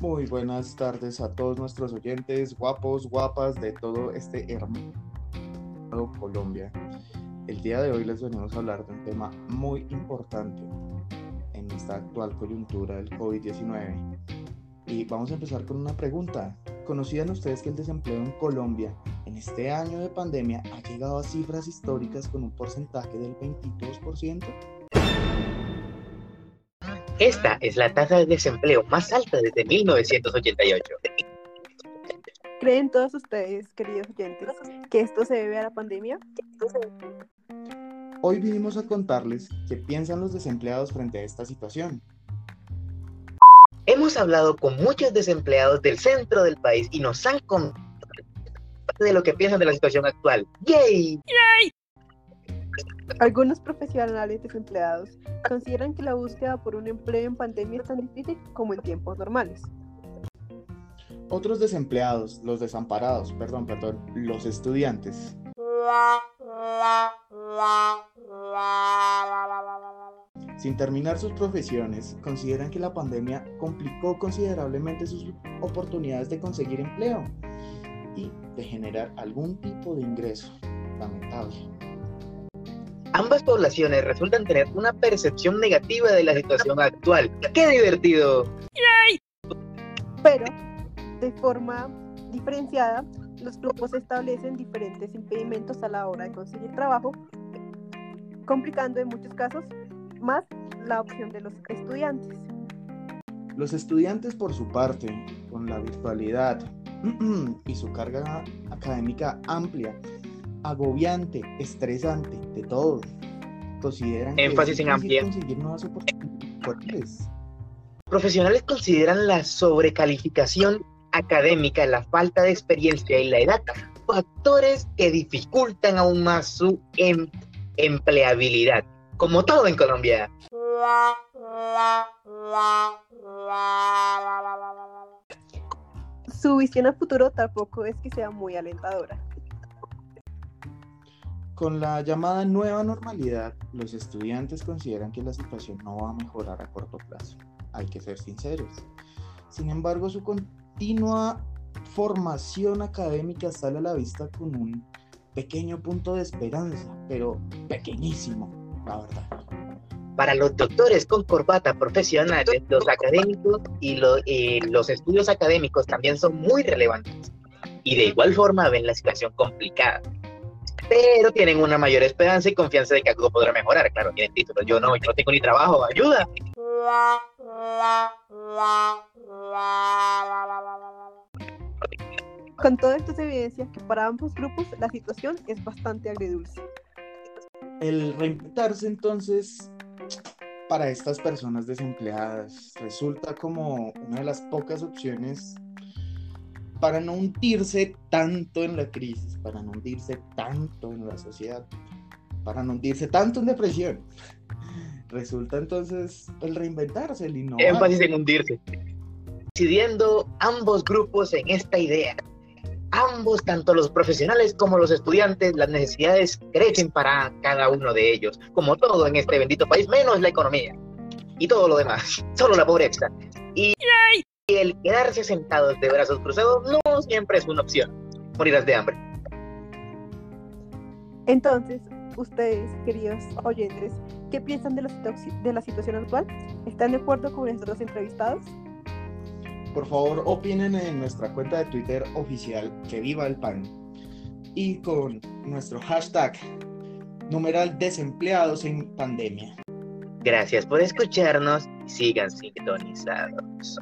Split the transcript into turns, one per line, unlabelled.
Muy buenas tardes a todos nuestros oyentes, guapos, guapas de todo este hermoso Colombia. El día de hoy les venimos a hablar de un tema muy importante en esta actual coyuntura del COVID-19. Y vamos a empezar con una pregunta. ¿Conocían ustedes que el desempleo en Colombia en este año de pandemia ha llegado a cifras históricas con un porcentaje del 22%?
Esta es la tasa de desempleo más alta desde 1988.
¿Creen todos ustedes, queridos oyentes, que esto se debe a la pandemia?
Hoy vinimos a contarles qué piensan los desempleados frente a esta situación.
Hemos hablado con muchos desempleados del centro del país y nos han contado de lo que piensan de la situación actual. ¡Yay!
Algunos profesionales desempleados consideran que la búsqueda por un empleo en pandemia es tan difícil como en tiempos normales.
Otros desempleados, los desamparados, perdón, perdón, los estudiantes. Sin terminar sus profesiones, consideran que la pandemia complicó considerablemente sus oportunidades de conseguir empleo y de generar algún tipo de ingreso. Lamentable.
Ambas poblaciones resultan tener una percepción negativa de la situación actual. ¡Qué divertido!
Pero, de forma diferenciada, los grupos establecen diferentes impedimentos a la hora de conseguir trabajo, complicando en muchos casos más la opción de los estudiantes.
Los estudiantes, por su parte, con la virtualidad y su carga académica amplia, agobiante, estresante, de todo. Consideran
Énfasis
que
en
es
amplia.
difícil conseguir nuevas oportunidades.
Profesionales consideran la sobrecalificación académica, la falta de experiencia y la edad factores que dificultan aún más su em- empleabilidad, como todo en Colombia.
Su visión a futuro tampoco es que sea muy alentadora.
Con la llamada nueva normalidad, los estudiantes consideran que la situación no va a mejorar a corto plazo. Hay que ser sinceros. Sin embargo, su continua formación académica sale a la vista con un pequeño punto de esperanza, pero pequeñísimo, la verdad.
Para los doctores con corbata profesionales, los académicos y lo- y los estudios académicos también son muy relevantes. Y de igual forma ven la situación complicada. Pero tienen una mayor esperanza y confianza de que algo podrá mejorar. Claro, tienen títulos. Yo no, yo no tengo ni trabajo. ¡Ayuda!
Con todo esto se evidencia que para ambos grupos la situación es bastante agridulce.
El reinventarse entonces para estas personas desempleadas resulta como una de las pocas opciones para no hundirse tanto en la crisis, para no hundirse tanto en la sociedad, para no hundirse tanto en depresión. Resulta entonces el reinventarse, el innovar.
Énfasis en hundirse. Decidiendo ambos grupos en esta idea. Ambos, tanto los profesionales como los estudiantes, las necesidades crecen para cada uno de ellos, como todo en este bendito país, menos la economía y todo lo demás, solo la pobreza. Y, y el quedarse sentados de brazos cruzados no siempre es una opción. Morirás de hambre.
Entonces, ustedes, queridos oyentes, ¿qué piensan de la, situ- de la situación actual? ¿Están de acuerdo con nuestros entrevistados?
Por favor, opinen en nuestra cuenta de Twitter oficial que viva el pan y con nuestro hashtag numeral desempleados en pandemia.
Gracias por escucharnos y sigan sintonizados.